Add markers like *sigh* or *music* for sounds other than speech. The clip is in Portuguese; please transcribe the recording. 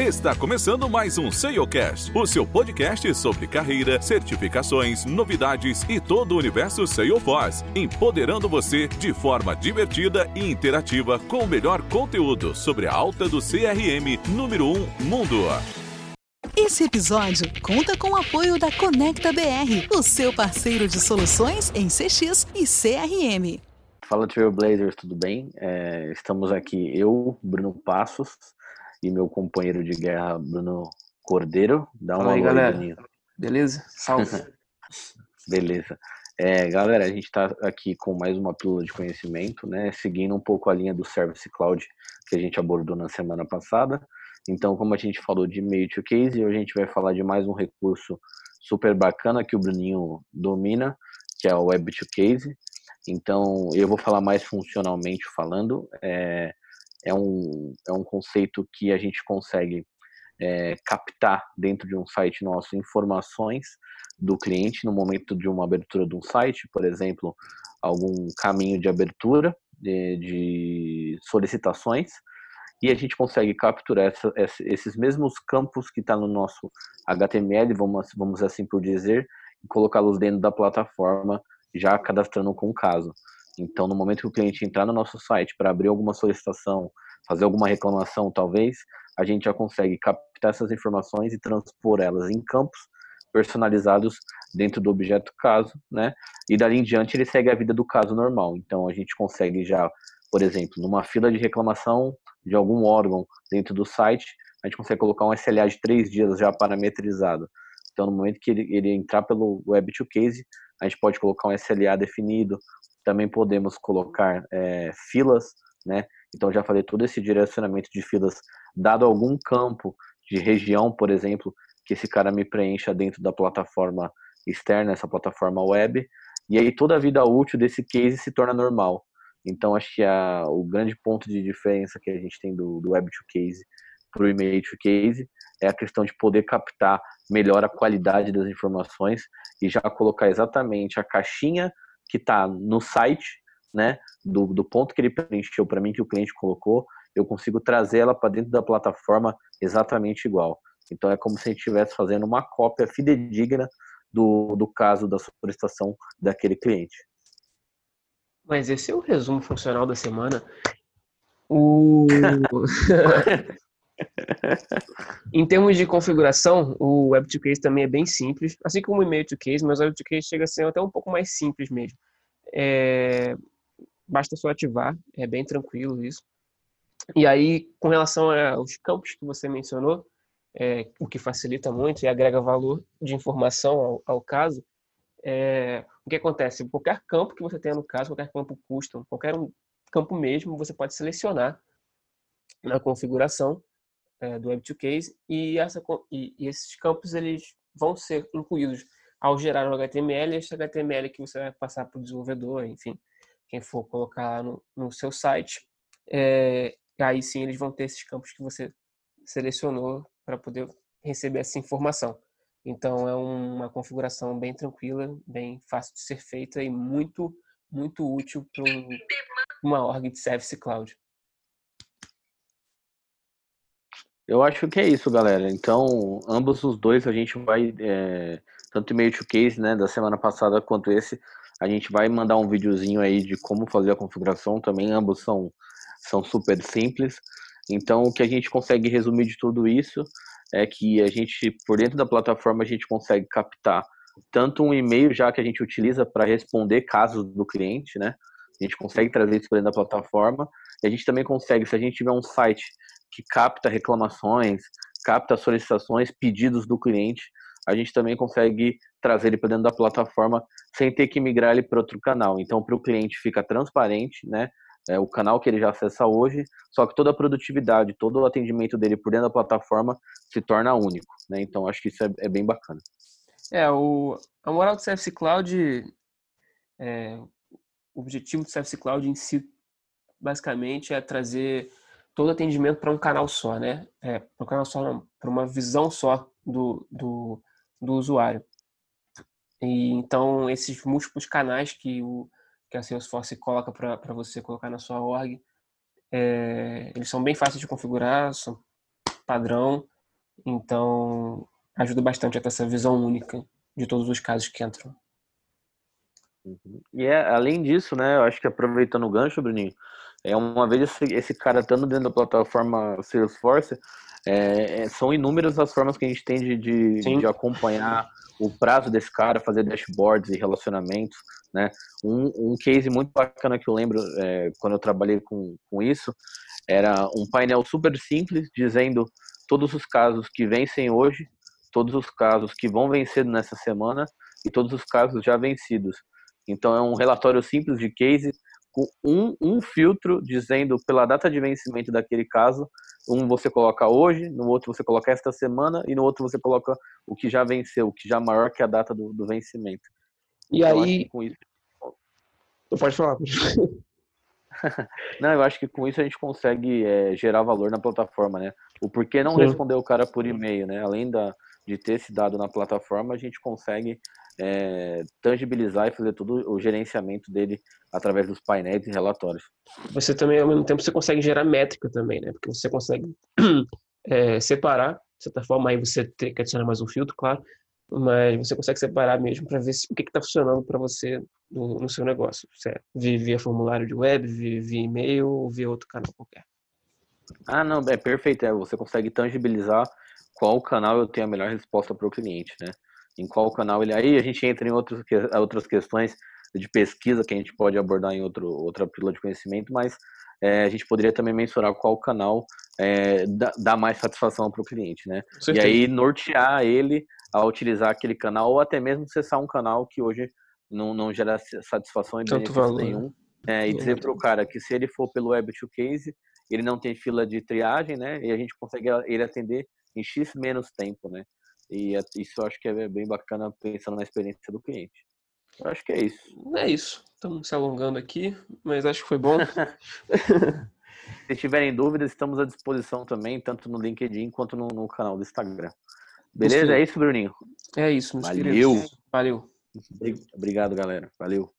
Está começando mais um SEOcast, o seu podcast sobre carreira, certificações, novidades e todo o universo Salesforce, empoderando você de forma divertida e interativa com o melhor conteúdo sobre a alta do CRM número 1 um mundo. Esse episódio conta com o apoio da Conecta BR, o seu parceiro de soluções em CX e CRM. Fala Trailblazers, tudo bem? É, estamos aqui, eu, Bruno Passos, e meu companheiro de guerra, Bruno Cordeiro. Dá uma aí, galera. Beleza? Salve. *laughs* Beleza. É, galera, a gente está aqui com mais uma pílula de conhecimento, né? Seguindo um pouco a linha do Service Cloud que a gente abordou na semana passada. Então, como a gente falou de Mail to Case, hoje a gente vai falar de mais um recurso super bacana que o Bruninho domina, que é o Web to Case. Então, eu vou falar mais funcionalmente falando. É, é um, é um conceito que a gente consegue é, captar dentro de um site nosso informações do cliente no momento de uma abertura de um site, por exemplo, algum caminho de abertura de, de solicitações, e a gente consegue capturar essa, esses mesmos campos que está no nosso HTML, vamos, vamos assim por dizer, e colocá-los dentro da plataforma, já cadastrando com o caso. Então, no momento que o cliente entrar no nosso site para abrir alguma solicitação, fazer alguma reclamação, talvez, a gente já consegue captar essas informações e transpor elas em campos personalizados dentro do objeto caso, né? E dali em diante ele segue a vida do caso normal. Então, a gente consegue já, por exemplo, numa fila de reclamação de algum órgão dentro do site, a gente consegue colocar um SLA de três dias já parametrizado. Então, no momento que ele, ele entrar pelo Web to Case, a gente pode colocar um SLA definido, também podemos colocar é, filas, né? Então já falei todo esse direcionamento de filas, dado algum campo de região, por exemplo, que esse cara me preencha dentro da plataforma externa, essa plataforma web, e aí toda a vida útil desse case se torna normal. Então acho que a, o grande ponto de diferença que a gente tem do, do web to case para o e-mail to case é a questão de poder captar melhor a qualidade das informações e já colocar exatamente a caixinha que está no site, né, do, do ponto que ele preencheu para mim, que o cliente colocou, eu consigo trazer ela para dentro da plataforma exatamente igual. Então é como se a gente estivesse fazendo uma cópia fidedigna do, do caso da solicitação daquele cliente. Mas esse é o resumo funcional da semana. *laughs* O... *laughs* *laughs* em termos de configuração, o Web2Case também é bem simples, assim como o Email to Case, mas o Web to Case chega a ser até um pouco mais simples mesmo. É... Basta só ativar, é bem tranquilo isso. E aí, com relação aos campos que você mencionou, é, o que facilita muito e agrega valor de informação ao, ao caso, é, o que acontece? Qualquer campo que você tenha no caso, qualquer campo custom, qualquer um campo mesmo, você pode selecionar na configuração é, do Web2Case e, essa, e, e, esses campos eles vão ser incluídos ao gerar o HTML, esse HTML que você vai passar para o desenvolvedor, enfim, quem for colocar no, no seu site, é, aí sim eles vão ter esses campos que você selecionou para poder receber essa informação. Então é uma configuração bem tranquila, bem fácil de ser feita e muito, muito útil para uma org de Service Cloud. Eu acho que é isso, galera. Então, ambos os dois a gente vai, é, tanto o e-mail to case, né, da semana passada quanto esse, a gente vai mandar um videozinho aí de como fazer a configuração também. Ambos são, são super simples. Então, o que a gente consegue resumir de tudo isso é que a gente, por dentro da plataforma, a gente consegue captar tanto um e-mail já que a gente utiliza para responder casos do cliente, né? A gente consegue trazer isso para dentro da plataforma. E a gente também consegue, se a gente tiver um site que capta reclamações, capta solicitações, pedidos do cliente, a gente também consegue trazer ele para dentro da plataforma sem ter que migrar ele para outro canal. Então, para o cliente fica transparente, né? É o canal que ele já acessa hoje, só que toda a produtividade, todo o atendimento dele por dentro da plataforma se torna único, né? Então, acho que isso é, é bem bacana. É, o, a moral do Service Cloud, é, o objetivo do Service Cloud em si, basicamente, é trazer todo atendimento para um canal só, né? É, para um canal só, para uma visão só do, do, do usuário. E então esses múltiplos canais que o que a Salesforce coloca para você colocar na sua org, é, eles são bem fáceis de configurar, são padrão Então, ajuda bastante a ter essa visão única de todos os casos que entram. Uhum. E é, além disso, né, eu acho que aproveitando o gancho, Bruninho, é uma vez esse, esse cara estando dentro da plataforma Salesforce, é, é, são inúmeras as formas que a gente tem de, de, de, acompanhar o prazo desse cara, fazer dashboards e relacionamentos, né? Um, um case muito bacana que eu lembro é, quando eu trabalhei com, com isso era um painel super simples dizendo todos os casos que vencem hoje, todos os casos que vão vencer nessa semana e todos os casos já vencidos. Então é um relatório simples de case com um, um filtro dizendo pela data de vencimento daquele caso, um você coloca hoje, no outro você coloca esta semana e no outro você coloca o que já venceu, o que já é maior que a data do, do vencimento. E então, aí, com isso... pode falar. *laughs* não, eu acho que com isso a gente consegue é, gerar valor na plataforma, né? O porquê não Sim. responder o cara por e-mail, né? Além da, de ter esse dado na plataforma, a gente consegue é, tangibilizar e fazer todo o gerenciamento dele através dos painéis e relatórios. Você também, ao mesmo tempo, você consegue gerar métrica também, né? Porque você consegue *clears throat* é, separar, de certa forma, aí você tem que adicionar mais um filtro, claro, mas você consegue separar mesmo para ver se, o que está funcionando para você no, no, seu negócio. Se é via formulário de web, via, via e-mail ou via outro canal qualquer. Ah, não, é perfeito. É, você consegue tangibilizar qual canal eu tenho a melhor resposta para o cliente, né? Em qual canal ele. Aí a gente entra em outros, outras questões de pesquisa que a gente pode abordar em outro, outra pílula de conhecimento, mas é, a gente poderia também mensurar qual canal é, dá, dá, mais satisfação para o cliente, né? E aí nortear ele a utilizar aquele canal ou até mesmo cessar um canal que hoje não, não gera satisfação e Tanto benefício né? nenhum. É, e dizer para o cara que se ele for pelo Web to Case, ele não tem fila de triagem, né? E a gente consegue ele atender em X menos tempo, né? E isso eu acho que é bem bacana pensando na experiência do cliente. Eu acho que é isso. É isso. Estamos se alongando aqui, mas acho que foi bom. *laughs* se tiverem dúvidas, estamos à disposição também, tanto no LinkedIn quanto no, no canal do Instagram. Beleza? É isso, Bruninho? É isso, Valeu. Valeu. Obrigado, galera. Valeu.